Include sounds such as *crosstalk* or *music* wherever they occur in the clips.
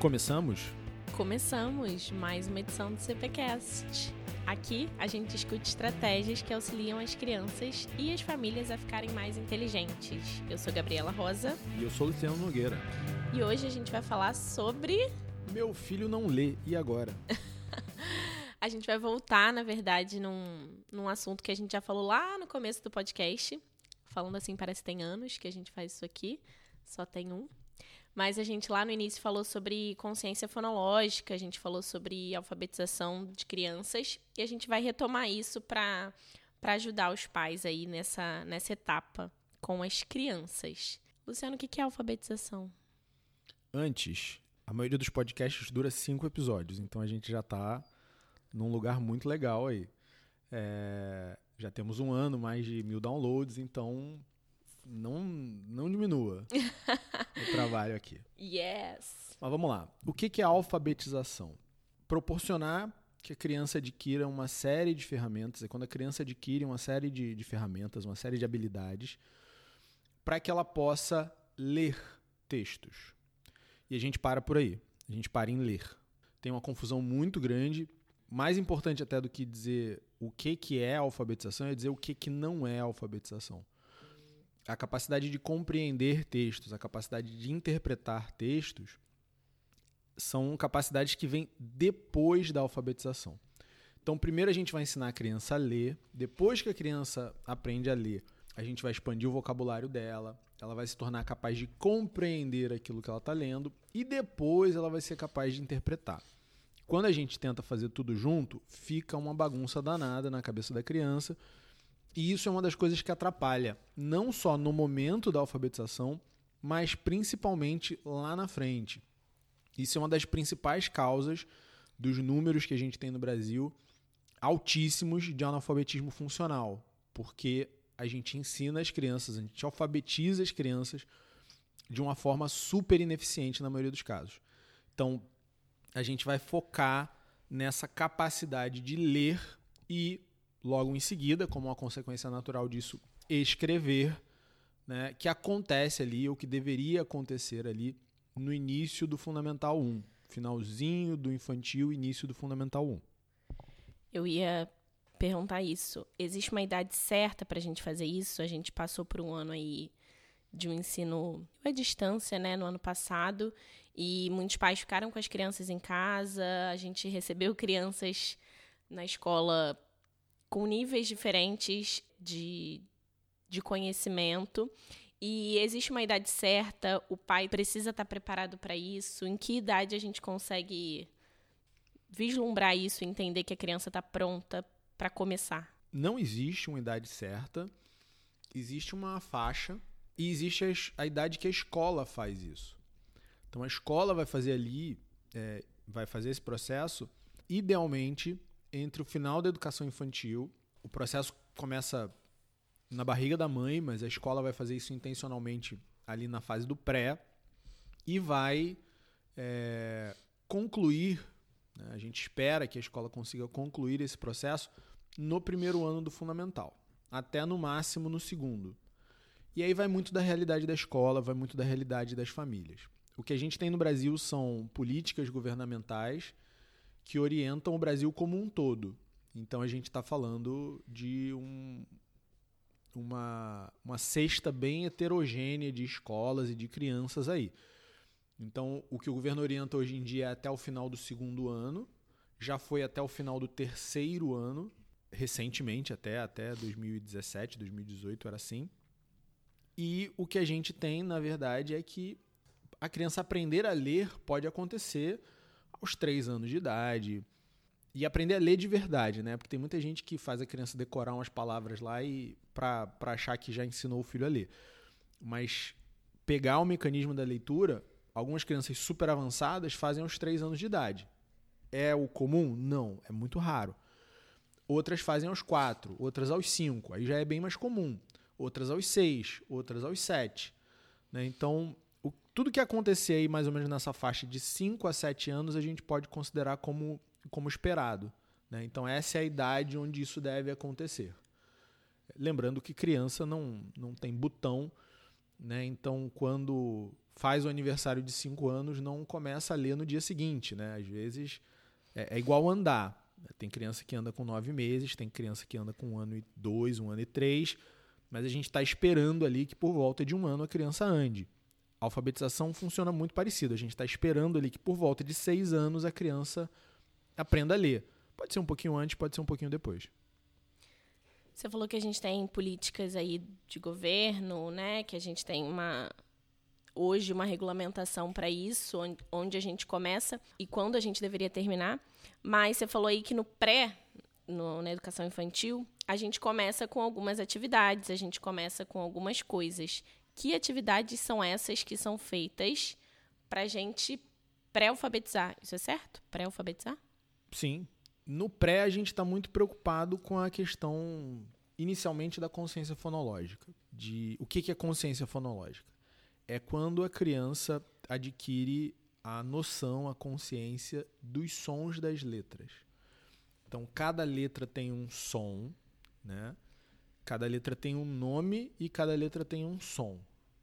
Começamos? Começamos mais uma edição do CPCast. Aqui a gente discute estratégias que auxiliam as crianças e as famílias a ficarem mais inteligentes. Eu sou Gabriela Rosa. E eu sou Luciano Nogueira. E hoje a gente vai falar sobre. Meu filho não lê, e agora? *laughs* a gente vai voltar, na verdade, num, num assunto que a gente já falou lá no começo do podcast. Falando assim, parece que tem anos que a gente faz isso aqui. Só tem um. Mas a gente lá no início falou sobre consciência fonológica, a gente falou sobre alfabetização de crianças e a gente vai retomar isso para ajudar os pais aí nessa, nessa etapa com as crianças. Luciano, o que é alfabetização? Antes, a maioria dos podcasts dura cinco episódios, então a gente já está num lugar muito legal aí. É, já temos um ano, mais de mil downloads, então não, não diminua o *laughs* trabalho aqui. Yes! Mas vamos lá. O que é alfabetização? Proporcionar que a criança adquira uma série de ferramentas, é quando a criança adquire uma série de, de ferramentas, uma série de habilidades, para que ela possa ler textos. E a gente para por aí. A gente para em ler. Tem uma confusão muito grande. Mais importante até do que dizer o que, que é alfabetização é dizer o que, que não é alfabetização a capacidade de compreender textos, a capacidade de interpretar textos, são capacidades que vêm depois da alfabetização. Então, primeiro a gente vai ensinar a criança a ler, depois que a criança aprende a ler, a gente vai expandir o vocabulário dela, ela vai se tornar capaz de compreender aquilo que ela está lendo e depois ela vai ser capaz de interpretar. Quando a gente tenta fazer tudo junto, fica uma bagunça danada na cabeça da criança e isso é uma das coisas que atrapalha, não só no momento da alfabetização, mas principalmente lá na frente. Isso é uma das principais causas dos números que a gente tem no Brasil altíssimos de analfabetismo funcional, porque a gente ensina as crianças, a gente alfabetiza as crianças de uma forma super ineficiente na maioria dos casos. Então, a gente vai focar nessa capacidade de ler e logo em seguida, como uma consequência natural disso, escrever, né, que acontece ali, ou que deveria acontecer ali no início do Fundamental 1, finalzinho do infantil, início do Fundamental 1. Eu ia perguntar isso. Existe uma idade certa para a gente fazer isso? A gente passou por um ano aí de um ensino à distância, né, no ano passado, e muitos pais ficaram com as crianças em casa. A gente recebeu crianças na escola com níveis diferentes de, de conhecimento. E existe uma idade certa, o pai precisa estar preparado para isso. Em que idade a gente consegue vislumbrar isso, entender que a criança está pronta para começar? Não existe uma idade certa, existe uma faixa e existe a, a idade que a escola faz isso. Então a escola vai fazer ali, é, vai fazer esse processo, idealmente entre o final da educação infantil, o processo começa na barriga da mãe, mas a escola vai fazer isso intencionalmente ali na fase do pré e vai é, concluir. Né, a gente espera que a escola consiga concluir esse processo no primeiro ano do fundamental, até no máximo no segundo. E aí vai muito da realidade da escola, vai muito da realidade das famílias. O que a gente tem no Brasil são políticas governamentais que orientam o Brasil como um todo. Então a gente está falando de um, uma, uma cesta bem heterogênea de escolas e de crianças aí. Então, o que o governo orienta hoje em dia é até o final do segundo ano, já foi até o final do terceiro ano, recentemente, até, até 2017, 2018 era assim. E o que a gente tem, na verdade, é que a criança aprender a ler pode acontecer aos três anos de idade. E aprender a ler de verdade, né? Porque tem muita gente que faz a criança decorar umas palavras lá e para achar que já ensinou o filho a ler. Mas pegar o mecanismo da leitura, algumas crianças super avançadas fazem aos três anos de idade. É o comum? Não, é muito raro. Outras fazem aos quatro, outras aos cinco, aí já é bem mais comum. Outras aos seis, outras aos sete. Né? Então, tudo que acontecer aí mais ou menos nessa faixa de 5 a 7 anos a gente pode considerar como, como esperado. Né? Então essa é a idade onde isso deve acontecer. Lembrando que criança não, não tem botão né? Então, quando faz o aniversário de 5 anos, não começa a ler no dia seguinte, né? Às vezes é, é igual andar. Tem criança que anda com 9 meses, tem criança que anda com um ano e dois, um ano e três, mas a gente está esperando ali que por volta de um ano a criança ande. A alfabetização funciona muito parecido. A gente está esperando ali que por volta de seis anos a criança aprenda a ler. Pode ser um pouquinho antes, pode ser um pouquinho depois. Você falou que a gente tem políticas aí de governo, né? Que a gente tem uma hoje uma regulamentação para isso, onde a gente começa e quando a gente deveria terminar. Mas você falou aí que no pré, no, na educação infantil, a gente começa com algumas atividades, a gente começa com algumas coisas. Que atividades são essas que são feitas para a gente pré-alfabetizar? Isso é certo? Pré-alfabetizar? Sim, no pré, a gente está muito preocupado com a questão, inicialmente, da consciência fonológica. De o que, que é consciência fonológica? É quando a criança adquire a noção, a consciência dos sons das letras. Então, cada letra tem um som, né? Cada letra tem um nome e cada letra tem um som.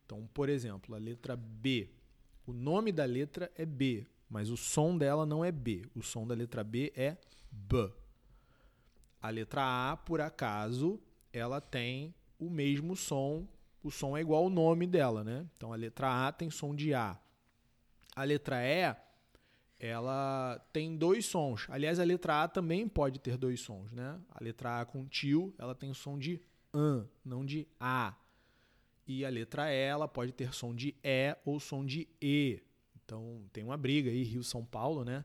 Então, por exemplo, a letra B. O nome da letra é B, mas o som dela não é B. O som da letra B é B. A letra A, por acaso, ela tem o mesmo som. O som é igual ao nome dela, né? Então a letra A tem som de A. A letra E, ela tem dois sons. Aliás, a letra A também pode ter dois sons, né? A letra A com tio, ela tem som de AN, não de A. E a letra E, ela pode ter som de E ou som de E. Então tem uma briga aí, Rio-São Paulo, né?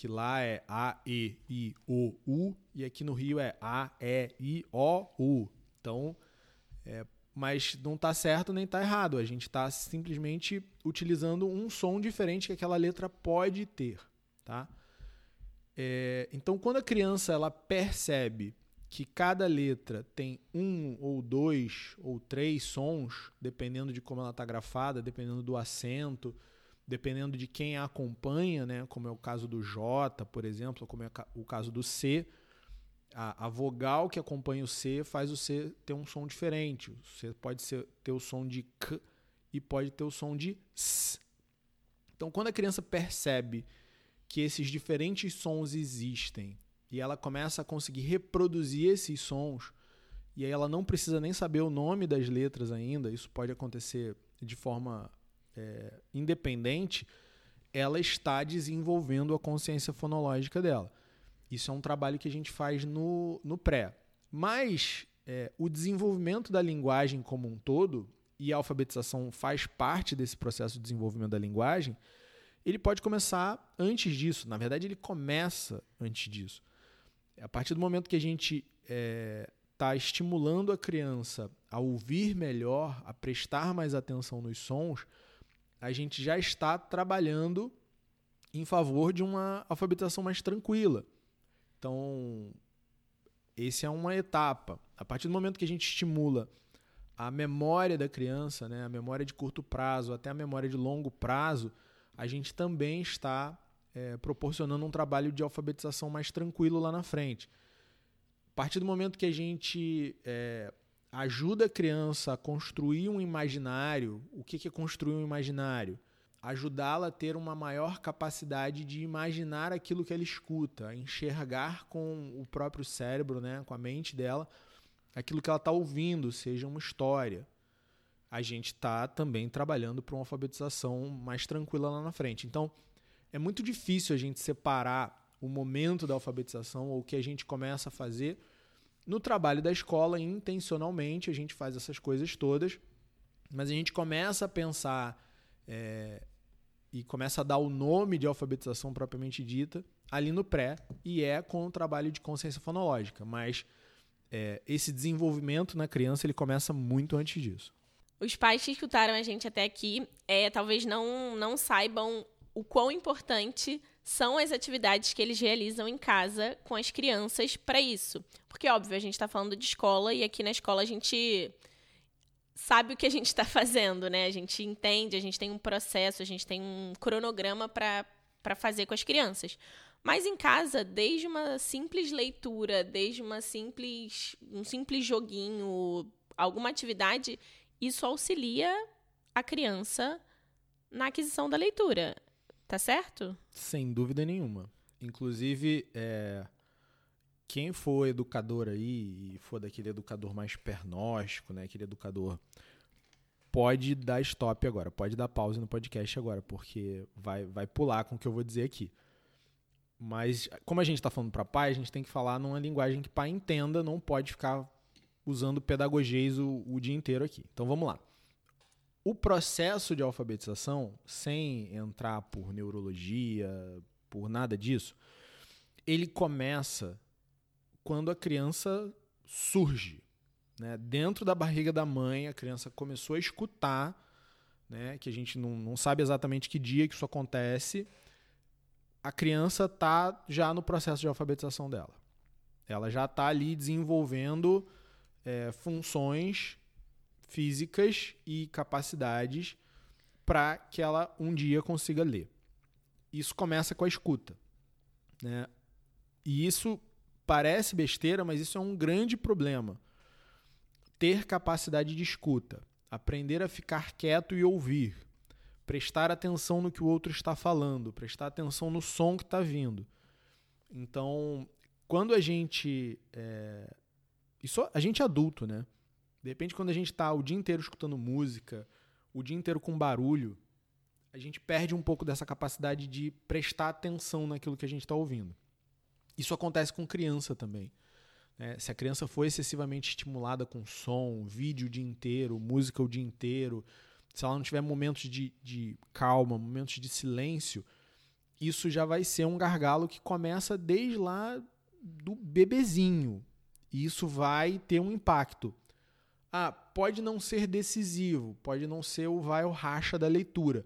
que lá é A, E, I, O, U, e aqui no Rio é A, E, I, O, U. Então, é, mas não está certo nem está errado. A gente está simplesmente utilizando um som diferente que aquela letra pode ter, tá? É, então, quando a criança ela percebe que cada letra tem um ou dois ou três sons, dependendo de como ela está grafada, dependendo do acento, dependendo de quem a acompanha, né, como é o caso do J, por exemplo, como é o caso do C, a, a, vogal que acompanha o C faz o C ter um som diferente. O C pode ser, ter o som de K e pode ter o som de S. Então, quando a criança percebe que esses diferentes sons existem e ela começa a conseguir reproduzir esses sons, e aí ela não precisa nem saber o nome das letras ainda, isso pode acontecer de forma é, independente, ela está desenvolvendo a consciência fonológica dela. Isso é um trabalho que a gente faz no, no pré. Mas é, o desenvolvimento da linguagem como um todo, e a alfabetização faz parte desse processo de desenvolvimento da linguagem, ele pode começar antes disso. Na verdade, ele começa antes disso. A partir do momento que a gente está é, tá estimulando a criança a ouvir melhor, a prestar mais atenção nos sons, a gente já está trabalhando em favor de uma alfabetização mais tranquila. Então, essa é uma etapa. A partir do momento que a gente estimula a memória da criança, né, a memória de curto prazo até a memória de longo prazo, a gente também está é, proporcionando um trabalho de alfabetização mais tranquilo lá na frente. A partir do momento que a gente é, ajuda a criança a construir um imaginário. O que é construir um imaginário? Ajudá-la a ter uma maior capacidade de imaginar aquilo que ela escuta, a enxergar com o próprio cérebro, né, com a mente dela, aquilo que ela está ouvindo, seja uma história. A gente está também trabalhando para uma alfabetização mais tranquila lá na frente. Então, é muito difícil a gente separar o momento da alfabetização ou o que a gente começa a fazer no trabalho da escola, intencionalmente, a gente faz essas coisas todas, mas a gente começa a pensar é, e começa a dar o nome de alfabetização propriamente dita ali no pré, e é com o trabalho de consciência fonológica. Mas é, esse desenvolvimento na criança ele começa muito antes disso. Os pais que escutaram a gente até aqui é, talvez não, não saibam o quão importante são as atividades que eles realizam em casa com as crianças para isso. Porque, óbvio, a gente está falando de escola e aqui na escola a gente sabe o que a gente está *laughs* fazendo, né? A gente entende, a gente tem um processo, a gente tem um cronograma para fazer com as crianças. Mas em casa, desde uma simples leitura, desde uma simples, um simples joguinho, alguma atividade, isso auxilia a criança na aquisição da leitura. Tá certo? Sem dúvida nenhuma. Inclusive, é, quem for educador aí e for daquele educador mais pernóstico, né, aquele educador pode dar stop agora, pode dar pausa no podcast agora, porque vai, vai pular com o que eu vou dizer aqui. Mas, como a gente está falando para pai, a gente tem que falar numa linguagem que pai entenda, não pode ficar usando pedagogias o, o dia inteiro aqui. Então vamos lá. O processo de alfabetização, sem entrar por neurologia, por nada disso, ele começa quando a criança surge. Né? Dentro da barriga da mãe, a criança começou a escutar, né? que a gente não, não sabe exatamente que dia que isso acontece. A criança está já no processo de alfabetização dela. Ela já está ali desenvolvendo é, funções físicas e capacidades para que ela um dia consiga ler. Isso começa com a escuta. Né? E isso parece besteira, mas isso é um grande problema ter capacidade de escuta, aprender a ficar quieto e ouvir, prestar atenção no que o outro está falando, prestar atenção no som que está vindo. Então, quando a gente. É... Isso, a gente é adulto, né? De repente, quando a gente está o dia inteiro escutando música, o dia inteiro com barulho, a gente perde um pouco dessa capacidade de prestar atenção naquilo que a gente está ouvindo. Isso acontece com criança também. Né? Se a criança for excessivamente estimulada com som, vídeo o dia inteiro, música o dia inteiro, se ela não tiver momentos de, de calma, momentos de silêncio, isso já vai ser um gargalo que começa desde lá do bebezinho. E isso vai ter um impacto. Ah, pode não ser decisivo, pode não ser o vai ou racha da leitura,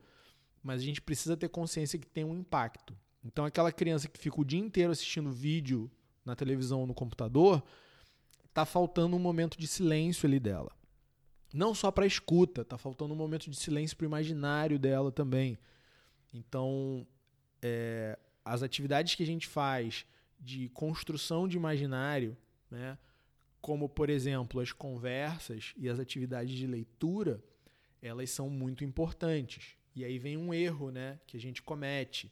mas a gente precisa ter consciência que tem um impacto. Então, aquela criança que fica o dia inteiro assistindo vídeo na televisão ou no computador, tá faltando um momento de silêncio ali dela. Não só para escuta, tá faltando um momento de silêncio para o imaginário dela também. Então, é, as atividades que a gente faz de construção de imaginário, né, como por exemplo as conversas e as atividades de leitura, elas são muito importantes. E aí vem um erro, né, que a gente comete.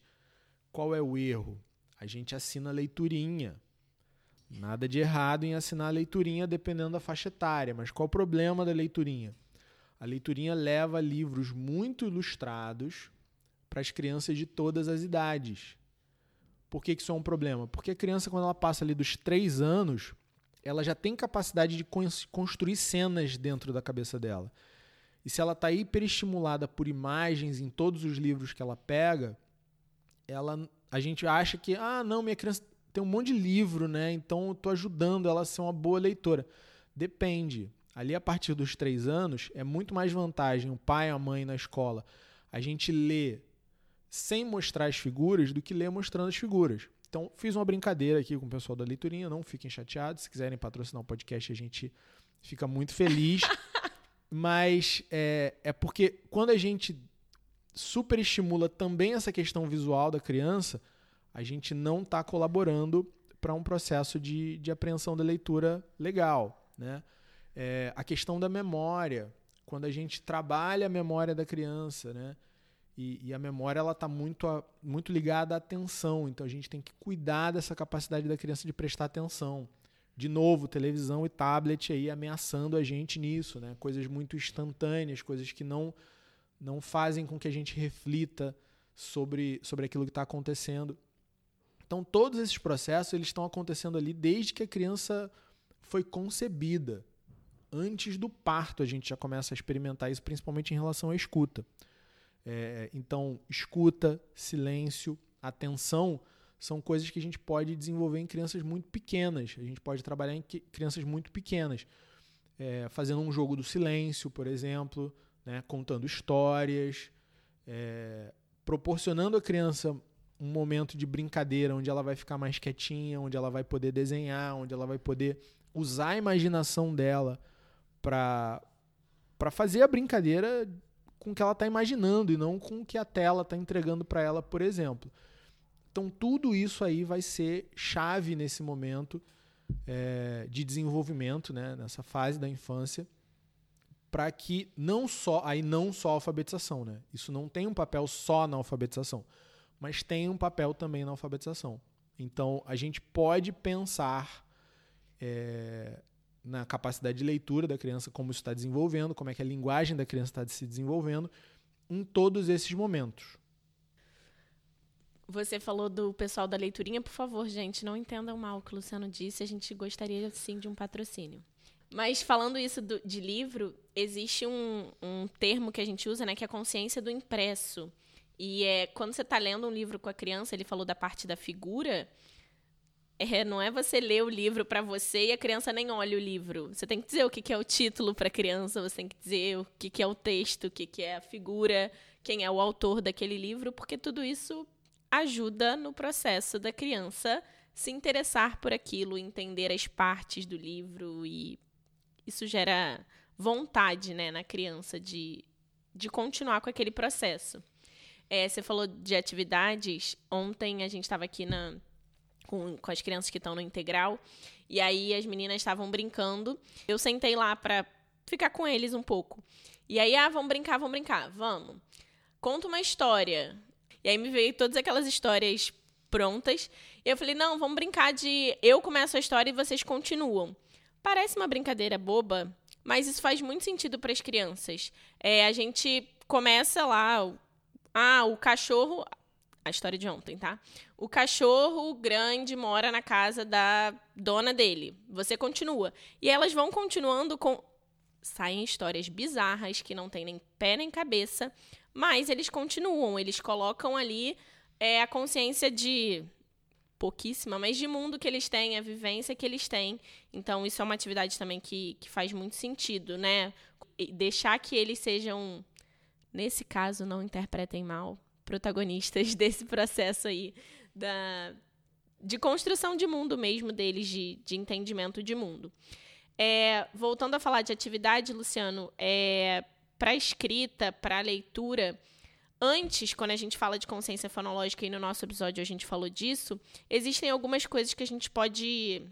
Qual é o erro? A gente assina a leiturinha. Nada de errado em assinar a leiturinha dependendo da faixa etária, mas qual o problema da leiturinha? A leiturinha leva livros muito ilustrados para as crianças de todas as idades. Por que, que isso é um problema? Porque a criança, quando ela passa ali dos três anos, ela já tem capacidade de construir cenas dentro da cabeça dela. E se ela está hiperestimulada por imagens em todos os livros que ela pega, ela, a gente acha que, ah, não, minha criança tem um monte de livro, né? Então eu tô ajudando ela a ser uma boa leitora. Depende. Ali a partir dos três anos é muito mais vantagem o pai e a mãe na escola a gente lê sem mostrar as figuras do que ler mostrando as figuras. Então fiz uma brincadeira aqui com o pessoal da leiturinha, não fiquem chateados. Se quiserem patrocinar o podcast, a gente fica muito feliz. *laughs* Mas é, é porque quando a gente superestimula também essa questão visual da criança, a gente não está colaborando para um processo de, de apreensão da leitura legal. Né? É, a questão da memória, quando a gente trabalha a memória da criança, né? E, e a memória ela está muito, muito ligada à atenção, então a gente tem que cuidar dessa capacidade da criança de prestar atenção. De novo, televisão e tablet aí ameaçando a gente nisso, né? Coisas muito instantâneas, coisas que não não fazem com que a gente reflita sobre, sobre aquilo que está acontecendo. Então, todos esses processos eles estão acontecendo ali desde que a criança foi concebida. Antes do parto, a gente já começa a experimentar isso, principalmente em relação à escuta. É, então, escuta, silêncio, atenção são coisas que a gente pode desenvolver em crianças muito pequenas. A gente pode trabalhar em crianças muito pequenas, é, fazendo um jogo do silêncio, por exemplo, né, contando histórias, é, proporcionando à criança um momento de brincadeira onde ela vai ficar mais quietinha, onde ela vai poder desenhar, onde ela vai poder usar a imaginação dela para fazer a brincadeira com o que ela está imaginando e não com o que a tela está entregando para ela, por exemplo. Então tudo isso aí vai ser chave nesse momento é, de desenvolvimento, né, nessa fase da infância, para que não só, aí não só a alfabetização, né? Isso não tem um papel só na alfabetização, mas tem um papel também na alfabetização. Então, a gente pode pensar é, na capacidade de leitura da criança, como isso está desenvolvendo, como é que a linguagem da criança está se desenvolvendo, em todos esses momentos. Você falou do pessoal da leiturinha, por favor, gente, não entendam mal o que o Luciano disse, a gente gostaria sim de um patrocínio. Mas falando isso do, de livro, existe um, um termo que a gente usa, né, que é a consciência do impresso. E é quando você está lendo um livro com a criança, ele falou da parte da figura, é, não é você ler o livro para você e a criança nem olha o livro. Você tem que dizer o que, que é o título para a criança, você tem que dizer o que, que é o texto, o que, que é a figura, quem é o autor daquele livro, porque tudo isso ajuda no processo da criança se interessar por aquilo, entender as partes do livro e isso gera vontade né, na criança de, de continuar com aquele processo. É, você falou de atividades. Ontem a gente estava aqui na, com, com as crianças que estão no integral. E aí as meninas estavam brincando. Eu sentei lá para ficar com eles um pouco. E aí, ah, vamos brincar, vamos brincar. Vamos. Conta uma história. E aí me veio todas aquelas histórias prontas. E eu falei, não, vamos brincar de eu começo a história e vocês continuam. Parece uma brincadeira boba, mas isso faz muito sentido para as crianças. É, a gente começa lá, ah, o cachorro, a história de ontem, tá? O cachorro grande mora na casa da dona dele. Você continua. E elas vão continuando com saem histórias bizarras que não tem nem pé nem cabeça, mas eles continuam, eles colocam ali é, a consciência de pouquíssima, mas de mundo que eles têm, a vivência que eles têm. Então, isso é uma atividade também que, que faz muito sentido, né? Deixar que eles sejam, nesse caso, não interpretem mal, protagonistas *laughs* desse processo aí da, de construção de mundo mesmo deles, de, de entendimento de mundo. É, voltando a falar de atividade, Luciano, é, para escrita, para leitura, Antes, quando a gente fala de consciência fonológica, e no nosso episódio a gente falou disso, existem algumas coisas que a gente pode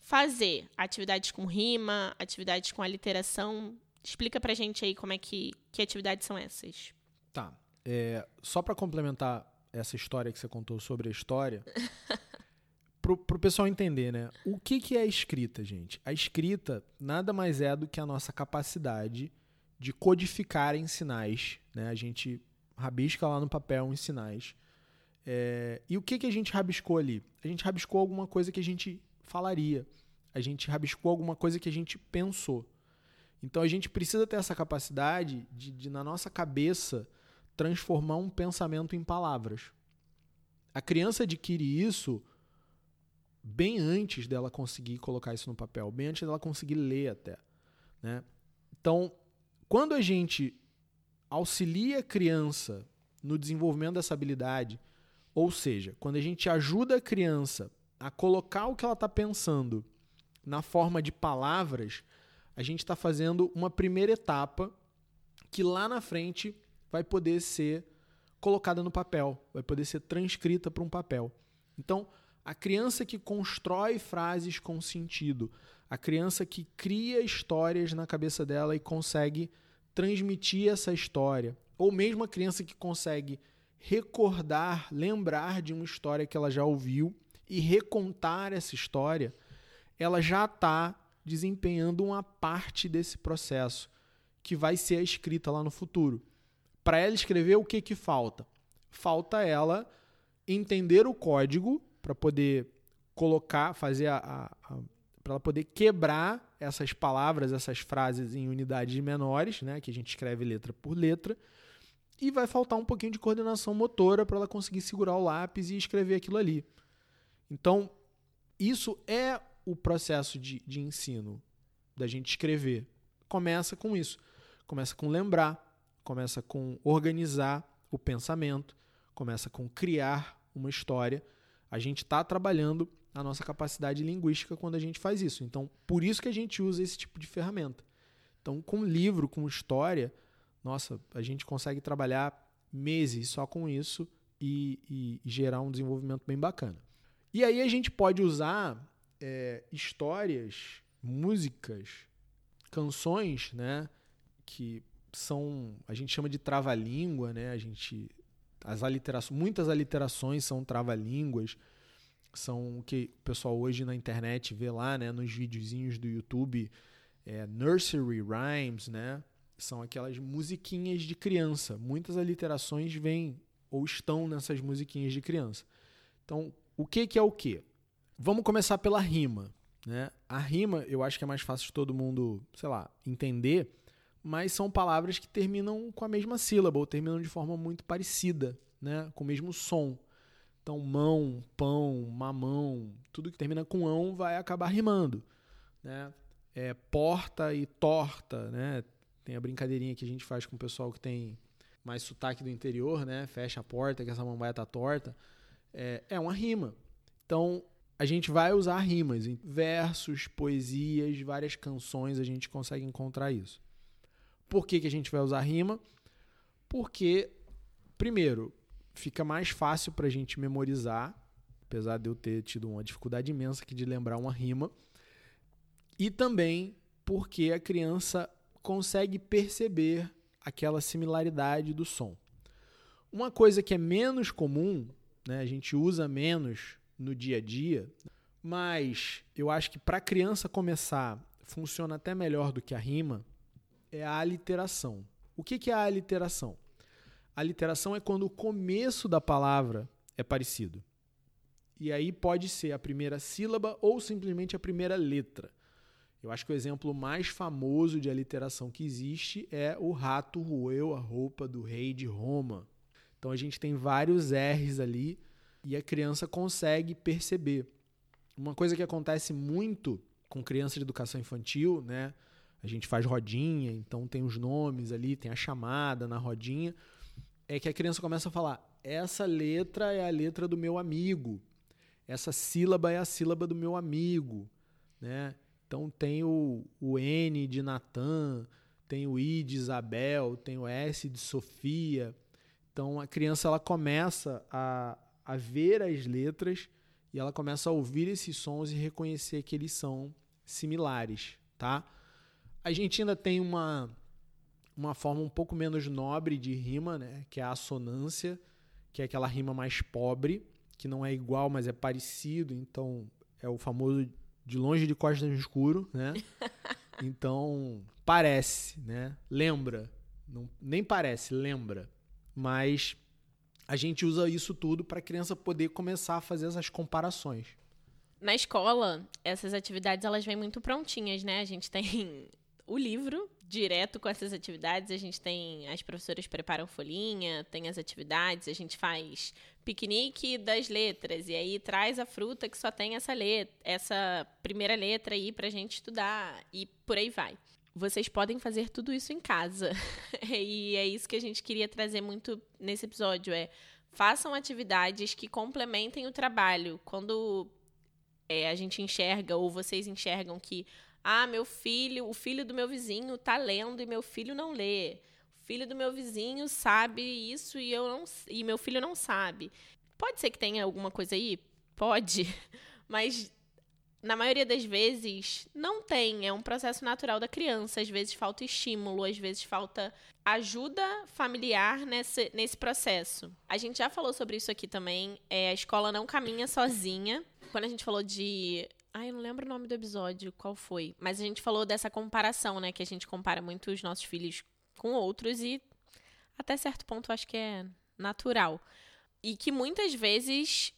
fazer. Atividades com rima, atividades com aliteração. Explica pra gente aí como é que, que atividades são essas. Tá. É, só para complementar essa história que você contou sobre a história, *laughs* pro, pro pessoal entender, né? O que, que é a escrita, gente? A escrita nada mais é do que a nossa capacidade de codificar em sinais, né? A gente rabisca lá no papel uns sinais. É, e o que, que a gente rabiscou ali? A gente rabiscou alguma coisa que a gente falaria. A gente rabiscou alguma coisa que a gente pensou. Então a gente precisa ter essa capacidade de, de na nossa cabeça, transformar um pensamento em palavras. A criança adquire isso bem antes dela conseguir colocar isso no papel, bem antes dela conseguir ler até. Né? Então, quando a gente auxilia a criança no desenvolvimento dessa habilidade, ou seja, quando a gente ajuda a criança a colocar o que ela está pensando na forma de palavras, a gente está fazendo uma primeira etapa que lá na frente vai poder ser colocada no papel, vai poder ser transcrita para um papel. Então, a criança que constrói frases com sentido, a criança que cria histórias na cabeça dela e consegue transmitir essa história, ou mesmo a criança que consegue recordar, lembrar de uma história que ela já ouviu e recontar essa história, ela já está desempenhando uma parte desse processo que vai ser a escrita lá no futuro. Para ela escrever, o que, que falta? Falta ela entender o código para poder colocar, fazer a, a, a para ela poder quebrar essas palavras, essas frases em unidades menores, né, que a gente escreve letra por letra, e vai faltar um pouquinho de coordenação motora para ela conseguir segurar o lápis e escrever aquilo ali. Então, isso é o processo de, de ensino da gente escrever. Começa com isso. Começa com lembrar, começa com organizar o pensamento, começa com criar uma história. A gente está trabalhando a nossa capacidade linguística quando a gente faz isso. Então, por isso que a gente usa esse tipo de ferramenta. Então, com livro, com história, nossa, a gente consegue trabalhar meses só com isso e, e, e gerar um desenvolvimento bem bacana. E aí a gente pode usar é, histórias, músicas, canções, né, que são a gente chama de trava-língua, né? A gente as aliterações, muitas aliterações são trava-línguas, são o que o pessoal hoje na internet vê lá, né, nos videozinhos do YouTube, é, nursery rhymes, né? São aquelas musiquinhas de criança. Muitas aliterações vêm ou estão nessas musiquinhas de criança. Então, o que, que é o que? Vamos começar pela rima. Né? A rima, eu acho que é mais fácil de todo mundo, sei lá, entender, mas são palavras que terminam com a mesma sílaba ou terminam de forma muito parecida, né? com o mesmo som. Então, mão, pão, mamão, tudo que termina com ão vai acabar rimando. Né? É, porta e torta, né? Tem a brincadeirinha que a gente faz com o pessoal que tem mais sotaque do interior, né? Fecha a porta, que essa mambaia tá torta. É, é uma rima. Então, a gente vai usar rimas em versos, poesias, várias canções, a gente consegue encontrar isso. Por que, que a gente vai usar rima? Porque, primeiro, fica mais fácil para a gente memorizar, apesar de eu ter tido uma dificuldade imensa aqui de lembrar uma rima. E também porque a criança consegue perceber aquela similaridade do som. Uma coisa que é menos comum, né, a gente usa menos no dia a dia, mas eu acho que para a criança começar funciona até melhor do que a rima, é a aliteração. O que, que é a aliteração? A literação é quando o começo da palavra é parecido. E aí pode ser a primeira sílaba ou simplesmente a primeira letra. Eu acho que o exemplo mais famoso de aliteração que existe é o rato roeu a roupa do rei de Roma. Então a gente tem vários R's ali e a criança consegue perceber. Uma coisa que acontece muito com criança de educação infantil, né? A gente faz rodinha, então tem os nomes ali, tem a chamada na rodinha é que a criança começa a falar: essa letra é a letra do meu amigo, essa sílaba é a sílaba do meu amigo, né? Então tem o, o N de Natan, tem o I de Isabel, tem o S de Sofia. Então a criança ela começa a, a ver as letras e ela começa a ouvir esses sons e reconhecer que eles são similares, tá? A gente ainda tem uma uma forma um pouco menos nobre de rima, né? Que é a assonância, que é aquela rima mais pobre, que não é igual, mas é parecido. Então, é o famoso de longe de costas no escuro, né? *laughs* Então, parece, né? Lembra. Não, nem parece, lembra. Mas a gente usa isso tudo para a criança poder começar a fazer essas comparações. Na escola, essas atividades elas vêm muito prontinhas, né? A gente tem o livro direto com essas atividades. A gente tem. As professoras preparam folhinha, tem as atividades, a gente faz piquenique das letras, e aí traz a fruta que só tem essa letra, essa primeira letra aí pra gente estudar, e por aí vai. Vocês podem fazer tudo isso em casa. *laughs* e é isso que a gente queria trazer muito nesse episódio. É façam atividades que complementem o trabalho. Quando é, a gente enxerga, ou vocês enxergam que ah, meu filho, o filho do meu vizinho tá lendo e meu filho não lê. O filho do meu vizinho sabe isso e eu não e meu filho não sabe. Pode ser que tenha alguma coisa aí? Pode. *laughs* Mas na maioria das vezes não tem, é um processo natural da criança. Às vezes falta estímulo, às vezes falta ajuda familiar nesse, nesse processo. A gente já falou sobre isso aqui também. É, a escola não caminha sozinha. Quando a gente falou de Ai, eu não lembro o nome do episódio, qual foi. Mas a gente falou dessa comparação, né? Que a gente compara muito os nossos filhos com outros e até certo ponto acho que é natural. E que muitas vezes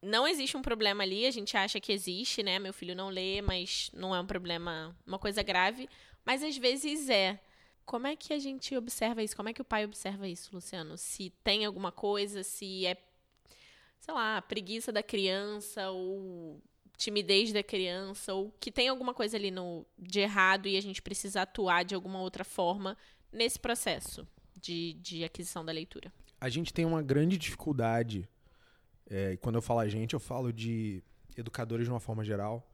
não existe um problema ali, a gente acha que existe, né? Meu filho não lê, mas não é um problema, uma coisa grave. Mas às vezes é. Como é que a gente observa isso? Como é que o pai observa isso, Luciano? Se tem alguma coisa, se é, sei lá, preguiça da criança ou timidez da criança ou que tem alguma coisa ali no, de errado e a gente precisa atuar de alguma outra forma nesse processo de, de aquisição da leitura. A gente tem uma grande dificuldade, é, e quando eu falo a gente, eu falo de educadores de uma forma geral,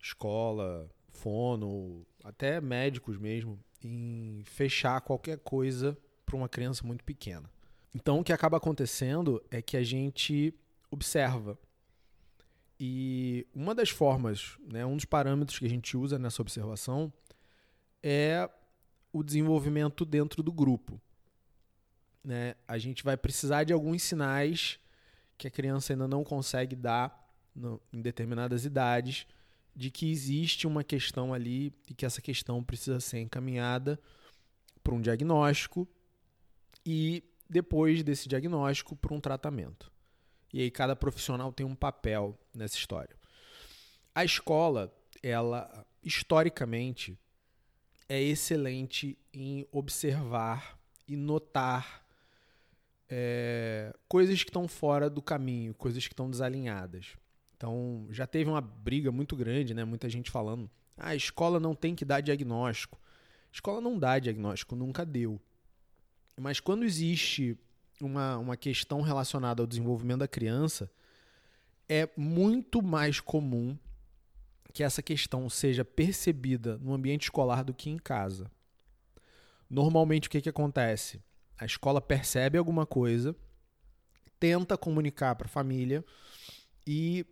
escola, fono, até médicos mesmo, em fechar qualquer coisa para uma criança muito pequena. Então, o que acaba acontecendo é que a gente observa e uma das formas, né, um dos parâmetros que a gente usa nessa observação é o desenvolvimento dentro do grupo. Né? A gente vai precisar de alguns sinais que a criança ainda não consegue dar no, em determinadas idades, de que existe uma questão ali e que essa questão precisa ser encaminhada para um diagnóstico e depois desse diagnóstico para um tratamento. E aí cada profissional tem um papel nessa história. A escola, ela historicamente é excelente em observar e notar é, coisas que estão fora do caminho, coisas que estão desalinhadas. Então, já teve uma briga muito grande, né? Muita gente falando: ah, a escola não tem que dar diagnóstico. A escola não dá diagnóstico, nunca deu. Mas quando existe uma, uma questão relacionada ao desenvolvimento da criança, é muito mais comum que essa questão seja percebida no ambiente escolar do que em casa. Normalmente, o que, que acontece? A escola percebe alguma coisa, tenta comunicar para a família e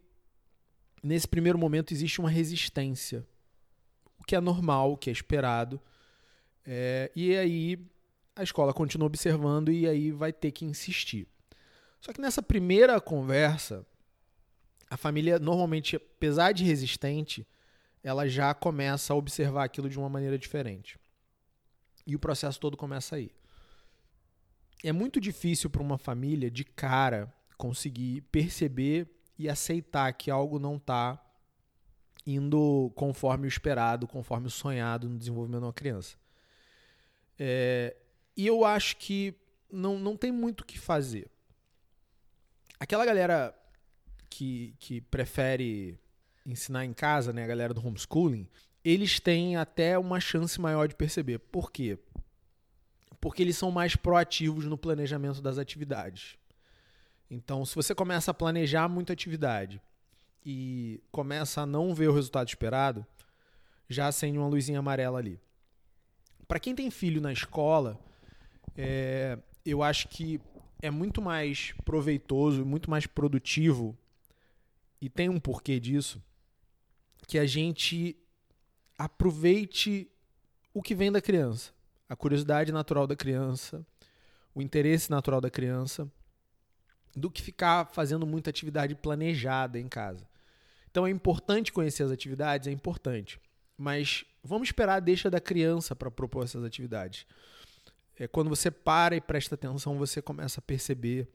nesse primeiro momento existe uma resistência, o que é normal, o que é esperado. É, e aí a escola continua observando e aí vai ter que insistir. Só que nessa primeira conversa, a família normalmente, apesar de resistente, ela já começa a observar aquilo de uma maneira diferente. E o processo todo começa aí. É muito difícil para uma família de cara conseguir perceber e aceitar que algo não está indo conforme o esperado, conforme o sonhado no desenvolvimento de uma criança. É, e eu acho que não, não tem muito o que fazer. Aquela galera que, que prefere ensinar em casa, né, a galera do homeschooling, eles têm até uma chance maior de perceber. Por quê? Porque eles são mais proativos no planejamento das atividades. Então, se você começa a planejar muita atividade e começa a não ver o resultado esperado, já acende uma luzinha amarela ali. Para quem tem filho na escola, é, eu acho que é muito mais proveitoso, muito mais produtivo, e tem um porquê disso, que a gente aproveite o que vem da criança, a curiosidade natural da criança, o interesse natural da criança, do que ficar fazendo muita atividade planejada em casa. Então é importante conhecer as atividades, é importante. Mas vamos esperar a deixa da criança para propor essas atividades. É, quando você para e presta atenção, você começa a perceber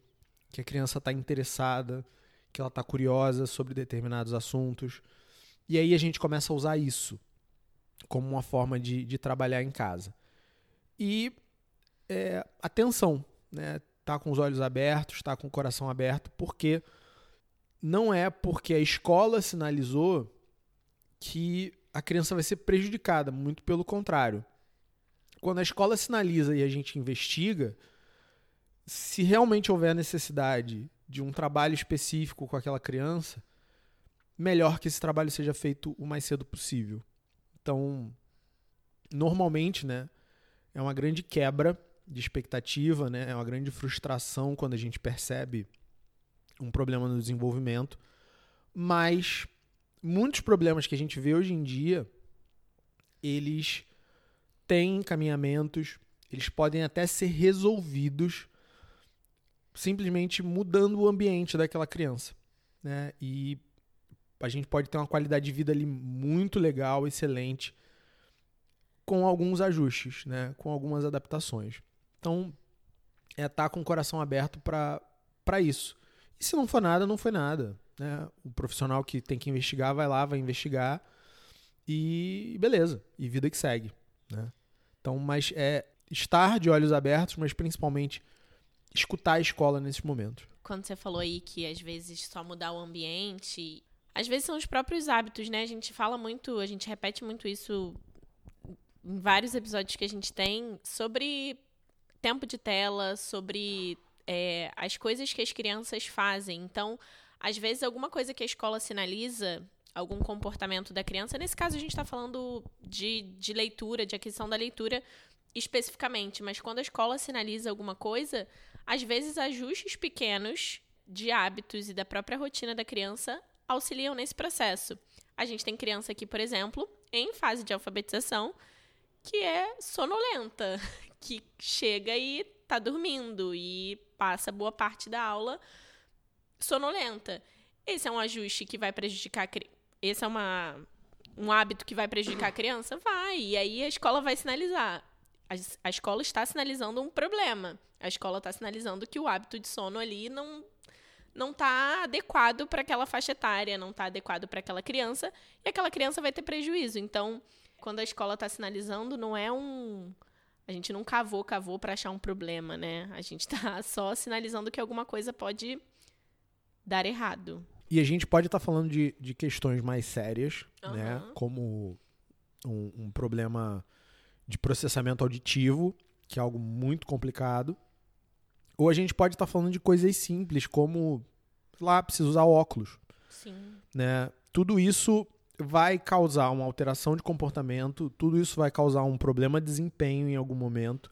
que a criança está interessada, que ela está curiosa sobre determinados assuntos. E aí a gente começa a usar isso como uma forma de, de trabalhar em casa. E é, atenção, né? tá com os olhos abertos, tá com o coração aberto, porque não é porque a escola sinalizou que a criança vai ser prejudicada, muito pelo contrário. Quando a escola sinaliza e a gente investiga, se realmente houver necessidade de um trabalho específico com aquela criança, melhor que esse trabalho seja feito o mais cedo possível. Então, normalmente, né, é uma grande quebra de expectativa, né? É uma grande frustração quando a gente percebe um problema no desenvolvimento. Mas muitos problemas que a gente vê hoje em dia, eles têm encaminhamentos, eles podem até ser resolvidos simplesmente mudando o ambiente daquela criança, né? E a gente pode ter uma qualidade de vida ali muito legal, excelente, com alguns ajustes, né? Com algumas adaptações. Então, é estar tá com o coração aberto para isso. E se não for nada, não foi nada. Né? O profissional que tem que investigar vai lá, vai investigar e beleza. E vida que segue. Né? Então, mas é estar de olhos abertos, mas principalmente escutar a escola nesses momentos. Quando você falou aí que às vezes só mudar o ambiente, às vezes são os próprios hábitos, né? A gente fala muito, a gente repete muito isso em vários episódios que a gente tem sobre tempo de tela, sobre é, as coisas que as crianças fazem. Então, às vezes, alguma coisa que a escola sinaliza, algum comportamento da criança, nesse caso a gente está falando de, de leitura, de aquisição da leitura especificamente, mas quando a escola sinaliza alguma coisa, às vezes ajustes pequenos de hábitos e da própria rotina da criança auxiliam nesse processo. A gente tem criança aqui, por exemplo, em fase de alfabetização, que é sonolenta, *laughs* que chega e tá dormindo e passa boa parte da aula sonolenta. Esse é um ajuste que vai prejudicar esse é uma um hábito que vai prejudicar a criança? Vai. E aí a escola vai sinalizar. A, a escola está sinalizando um problema. A escola está sinalizando que o hábito de sono ali não não está adequado para aquela faixa etária, não está adequado para aquela criança, e aquela criança vai ter prejuízo. Então, quando a escola está sinalizando, não é um. A gente não cavou, cavou para achar um problema, né? A gente está *laughs* só sinalizando que alguma coisa pode dar errado. E a gente pode estar tá falando de, de questões mais sérias, uhum. né? Como um, um, problema de processamento auditivo, que é algo muito complicado. Ou a gente pode estar tá falando de coisas simples, como, lá, precisa usar óculos. Sim. Né? Tudo isso vai causar uma alteração de comportamento, tudo isso vai causar um problema de desempenho em algum momento.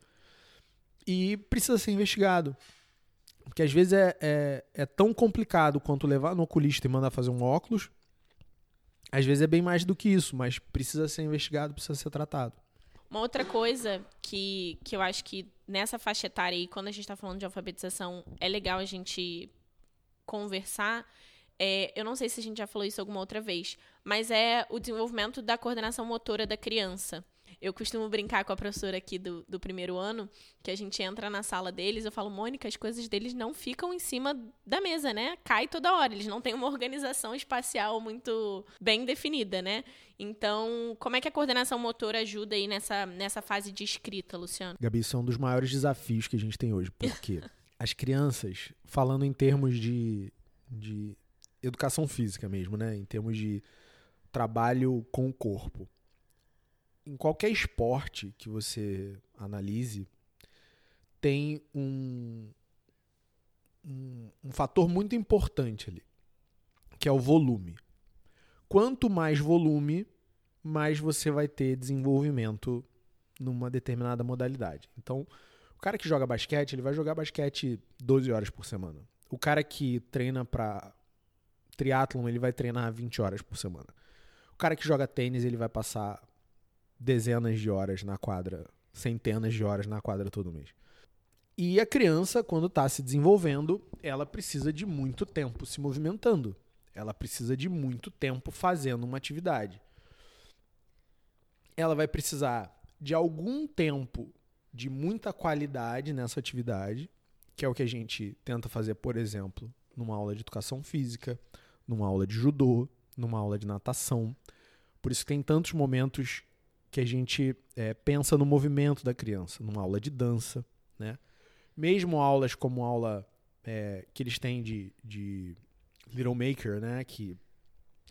E precisa ser investigado. Porque às vezes é, é, é, tão complicado quanto levar no oculista e mandar fazer um óculos. Às vezes é bem mais do que isso, mas precisa ser investigado, precisa ser tratado. Uma outra coisa que, que eu acho que nessa faixa etária aí, quando a gente está falando de alfabetização, é legal a gente conversar. É, eu não sei se a gente já falou isso alguma outra vez, mas é o desenvolvimento da coordenação motora da criança. Eu costumo brincar com a professora aqui do, do primeiro ano, que a gente entra na sala deles, eu falo, Mônica, as coisas deles não ficam em cima da mesa, né? Cai toda hora, eles não têm uma organização espacial muito bem definida, né? Então, como é que a coordenação motora ajuda aí nessa, nessa fase de escrita, Luciano? Gabi, isso é um dos maiores desafios que a gente tem hoje, porque *laughs* as crianças, falando em termos de, de educação física mesmo, né? Em termos de trabalho com o corpo em qualquer esporte que você analise, tem um, um, um, fator muito importante ali, que é o volume. Quanto mais volume, mais você vai ter desenvolvimento numa determinada modalidade. Então, o cara que joga basquete, ele vai jogar basquete 12 horas por semana. O cara que treina para triatlon, ele vai treinar 20 horas por semana. O cara que joga tênis, ele vai passar dezenas de horas na quadra, centenas de horas na quadra todo mês. E a criança, quando está se desenvolvendo, ela precisa de muito tempo se movimentando. Ela precisa de muito tempo fazendo uma atividade. Ela vai precisar de algum tempo de muita qualidade nessa atividade, que é o que a gente tenta fazer, por exemplo, numa aula de educação física, numa aula de judô, numa aula de natação. Por isso tem tantos momentos que a gente é, pensa no movimento da criança, numa aula de dança, né? Mesmo aulas como aula é, que eles têm de, de Little Maker, né? Que,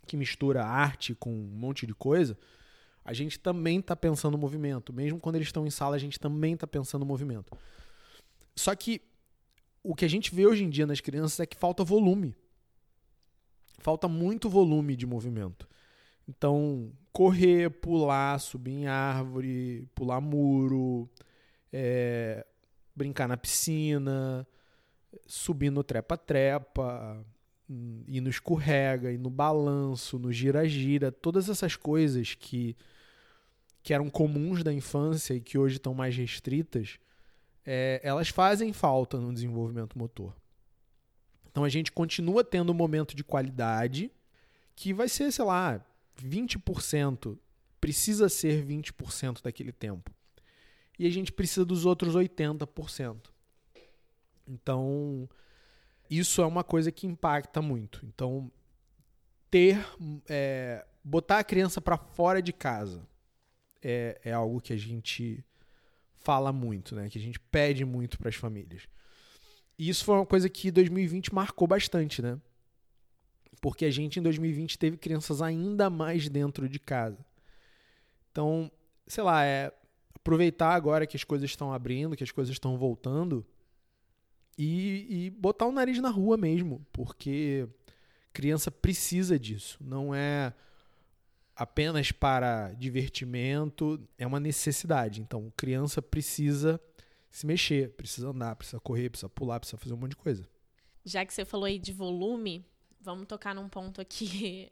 que mistura arte com um monte de coisa, a gente também está pensando no movimento. Mesmo quando eles estão em sala, a gente também está pensando no movimento. Só que o que a gente vê hoje em dia nas crianças é que falta volume. Falta muito volume de movimento. Então, correr, pular, subir em árvore, pular muro, é, brincar na piscina, subir no trepa-trepa, hum, ir no escorrega, ir no balanço, no gira-gira, todas essas coisas que, que eram comuns da infância e que hoje estão mais restritas, é, elas fazem falta no desenvolvimento motor. Então a gente continua tendo um momento de qualidade que vai ser, sei lá, 20% precisa ser 20% daquele tempo. E a gente precisa dos outros 80%. Então, isso é uma coisa que impacta muito. Então, ter. É, botar a criança para fora de casa é, é algo que a gente fala muito, né? Que a gente pede muito para as famílias. E isso foi uma coisa que 2020 marcou bastante, né? Porque a gente em 2020 teve crianças ainda mais dentro de casa. Então, sei lá, é aproveitar agora que as coisas estão abrindo, que as coisas estão voltando e, e botar o nariz na rua mesmo, porque criança precisa disso. Não é apenas para divertimento, é uma necessidade. Então, criança precisa se mexer, precisa andar, precisa correr, precisa pular, precisa fazer um monte de coisa. Já que você falou aí de volume, vamos tocar num ponto aqui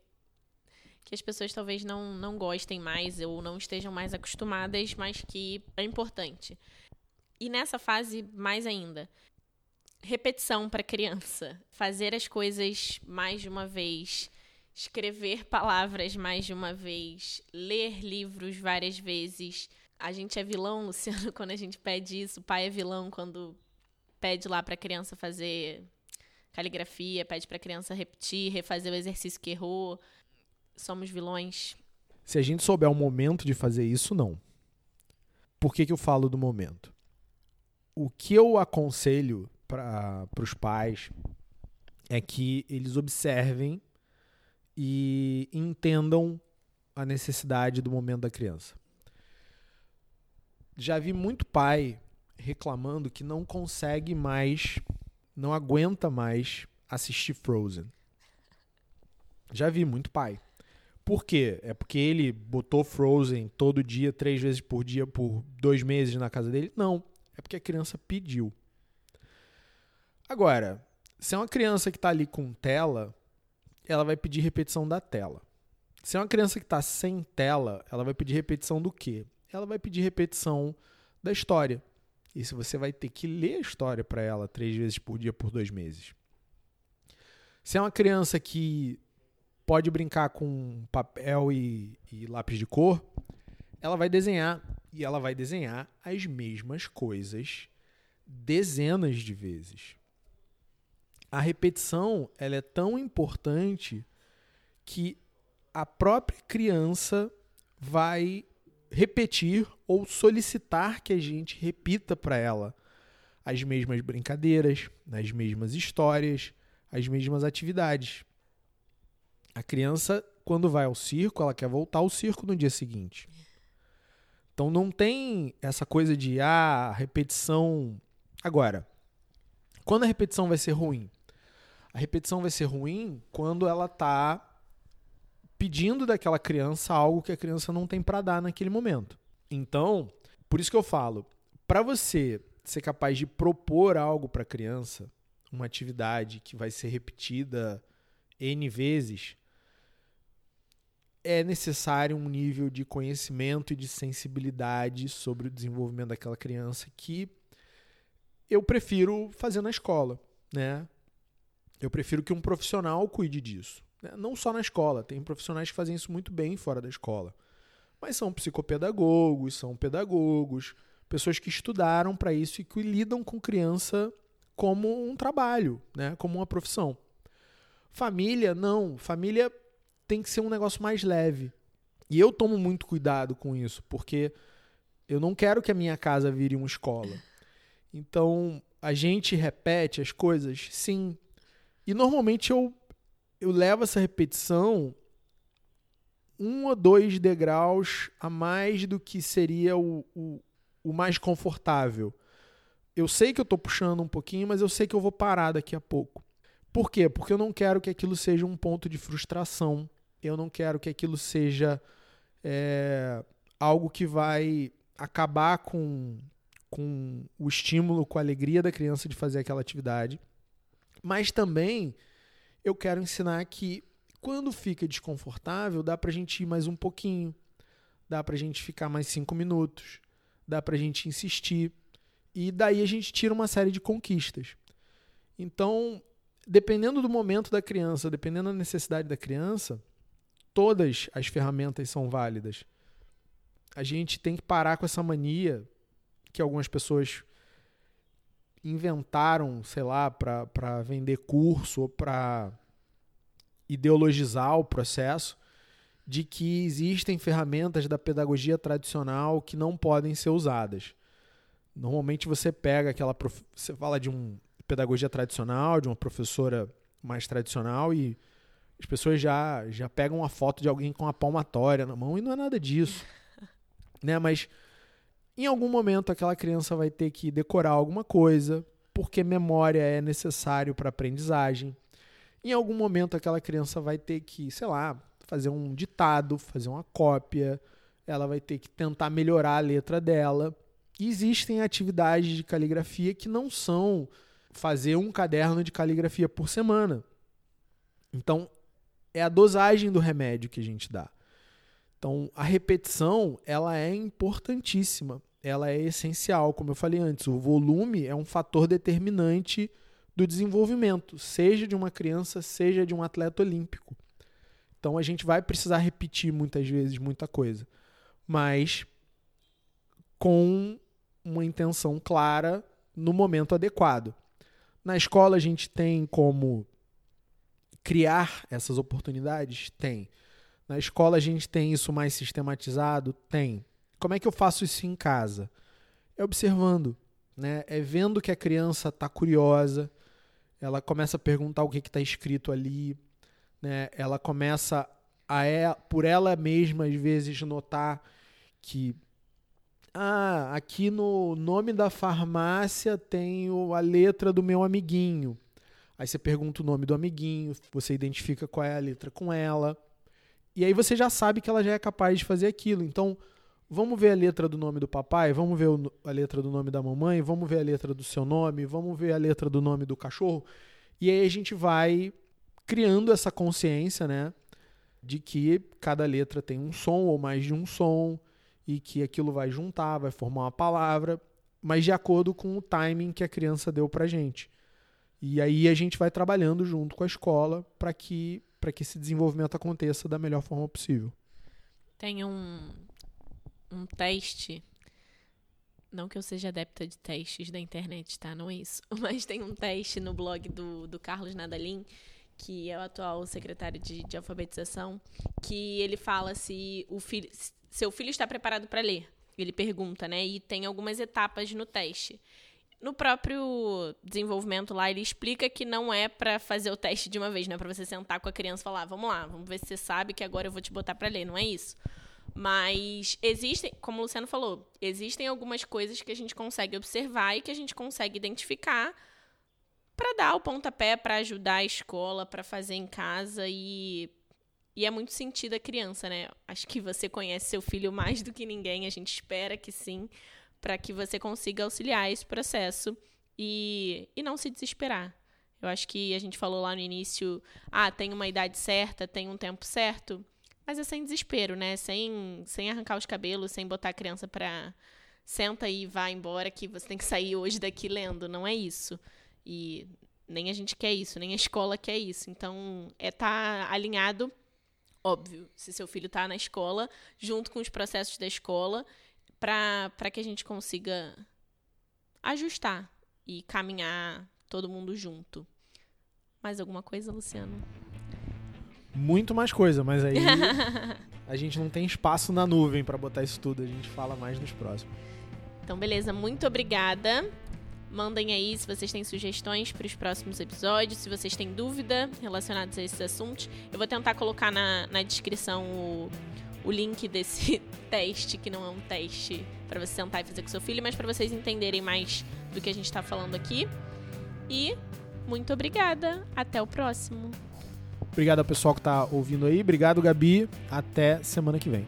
*laughs* que as pessoas talvez não, não gostem mais ou não estejam mais acostumadas, mas que é importante. E nessa fase, mais ainda, repetição para criança, fazer as coisas mais de uma vez, escrever palavras mais de uma vez, ler livros várias vezes. A gente é vilão, *laughs* Luciano, quando a gente pede isso. O pai é vilão quando pede lá para a criança fazer caligrafia, pede para a criança repetir, refazer o exercício que errou somos vilões? Se a gente souber o momento de fazer isso, não. Por que, que eu falo do momento? O que eu aconselho para os pais é que eles observem e entendam a necessidade do momento da criança. Já vi muito pai reclamando que não consegue mais, não aguenta mais assistir Frozen. Já vi muito pai. Por quê? É porque ele botou Frozen todo dia, três vezes por dia, por dois meses na casa dele? Não. É porque a criança pediu. Agora, se é uma criança que está ali com tela, ela vai pedir repetição da tela. Se é uma criança que está sem tela, ela vai pedir repetição do quê? Ela vai pedir repetição da história. E se você vai ter que ler a história para ela três vezes por dia por dois meses. Se é uma criança que pode brincar com papel e, e lápis de cor, ela vai desenhar e ela vai desenhar as mesmas coisas dezenas de vezes. A repetição ela é tão importante que a própria criança vai repetir ou solicitar que a gente repita para ela as mesmas brincadeiras, as mesmas histórias, as mesmas atividades. A criança, quando vai ao circo, ela quer voltar ao circo no dia seguinte. Então não tem essa coisa de ah, repetição. Agora, quando a repetição vai ser ruim? A repetição vai ser ruim quando ela está pedindo daquela criança algo que a criança não tem para dar naquele momento. Então, por isso que eu falo, para você ser capaz de propor algo para a criança, uma atividade que vai ser repetida N vezes, é necessário um nível de conhecimento e de sensibilidade sobre o desenvolvimento daquela criança que eu prefiro fazer na escola, né? Eu prefiro que um profissional cuide disso. Não só na escola, tem profissionais que fazem isso muito bem fora da escola. Mas são psicopedagogos, são pedagogos, pessoas que estudaram para isso e que lidam com criança como um trabalho, né? como uma profissão. Família, não. Família tem que ser um negócio mais leve. E eu tomo muito cuidado com isso, porque eu não quero que a minha casa vire uma escola. Então, a gente repete as coisas, sim. E normalmente eu, eu levo essa repetição um ou dois degraus a mais do que seria o, o, o mais confortável. Eu sei que eu estou puxando um pouquinho, mas eu sei que eu vou parar daqui a pouco. Por quê? Porque eu não quero que aquilo seja um ponto de frustração eu não quero que aquilo seja é, algo que vai acabar com, com o estímulo, com a alegria da criança de fazer aquela atividade. Mas também eu quero ensinar que quando fica desconfortável, dá para a gente ir mais um pouquinho, dá para a gente ficar mais cinco minutos, dá para a gente insistir. E daí a gente tira uma série de conquistas. Então, dependendo do momento da criança, dependendo da necessidade da criança, todas as ferramentas são válidas. A gente tem que parar com essa mania que algumas pessoas inventaram, sei lá, para vender curso ou para ideologizar o processo, de que existem ferramentas da pedagogia tradicional que não podem ser usadas. Normalmente você pega aquela. Prof... Você fala de uma pedagogia tradicional, de uma professora mais tradicional e as pessoas já, já pegam uma foto de alguém com a palmatória na mão e não é nada disso. *laughs* né? Mas em algum momento aquela criança vai ter que decorar alguma coisa, porque memória é necessário para aprendizagem. Em algum momento aquela criança vai ter que, sei lá, fazer um ditado, fazer uma cópia, ela vai ter que tentar melhorar a letra dela. E existem atividades de caligrafia que não são fazer um caderno de caligrafia por semana. Então, é a dosagem do remédio que a gente dá. Então, a repetição, ela é importantíssima, ela é essencial, como eu falei antes, o volume é um fator determinante do desenvolvimento, seja de uma criança, seja de um atleta olímpico. Então, a gente vai precisar repetir muitas vezes muita coisa, mas com uma intenção clara no momento adequado. Na escola, a gente tem como criar essas oportunidades? Tem. Na escola a gente tem isso mais sistematizado? Tem. Como é que eu faço isso em casa? É observando, né? É vendo que a criança está curiosa, ela começa a perguntar o que está escrito ali, né? Ela começa a é, por ela mesma às vezes notar que ah, aqui no nome da farmácia tem a letra do meu amiguinho. Aí você pergunta o nome do amiguinho, você identifica qual é a letra com ela. E aí você já sabe que ela já é capaz de fazer aquilo. Então, vamos ver a letra do nome do papai, vamos ver a letra do nome da mamãe, vamos ver a letra do seu nome, vamos ver a letra do nome do cachorro. E aí a gente vai criando essa consciência, né? De que cada letra tem um som ou mais de um som e que aquilo vai juntar, vai formar uma palavra, mas de acordo com o timing que a criança deu pra gente. E aí a gente vai trabalhando junto com a escola para que, que esse desenvolvimento aconteça da melhor forma possível. Tem um, um teste. Não que eu seja adepta de testes da internet, tá? Não é isso. *laughs* Mas tem um teste no blog do, do Carlos Nadalim, que é o atual secretário de, de alfabetização, que ele fala se o filho, seu filho está preparado para ler. Ele pergunta, né? E tem algumas etapas no teste. No próprio desenvolvimento lá, ele explica que não é para fazer o teste de uma vez, não é para você sentar com a criança e falar, vamos lá, vamos ver se você sabe que agora eu vou te botar para ler, não é isso. Mas existem, como o Luciano falou, existem algumas coisas que a gente consegue observar e que a gente consegue identificar para dar o pontapé, para ajudar a escola, para fazer em casa e e é muito sentido a criança, né? Acho que você conhece seu filho mais do que ninguém, a gente espera que sim para que você consiga auxiliar esse processo e, e não se desesperar. Eu acho que a gente falou lá no início, ah, tem uma idade certa, tem um tempo certo, mas é sem desespero, né? Sem, sem arrancar os cabelos, sem botar a criança para senta e vai embora que você tem que sair hoje daqui lendo, não é isso. E nem a gente quer isso, nem a escola quer isso. Então, é estar tá alinhado, óbvio, se seu filho está na escola, junto com os processos da escola para que a gente consiga ajustar e caminhar todo mundo junto. Mais alguma coisa, Luciano? Muito mais coisa, mas aí *laughs* a gente não tem espaço na nuvem para botar isso tudo, a gente fala mais nos próximos. Então, beleza, muito obrigada. Mandem aí se vocês têm sugestões para os próximos episódios, se vocês têm dúvida relacionados a esses assuntos. Eu vou tentar colocar na, na descrição o, o link desse *laughs* teste, que não é um teste para você sentar e fazer com seu filho, mas para vocês entenderem mais do que a gente está falando aqui. E muito obrigada. Até o próximo. Obrigado ao pessoal que está ouvindo aí. Obrigado, Gabi. Até semana que vem.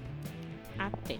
Até.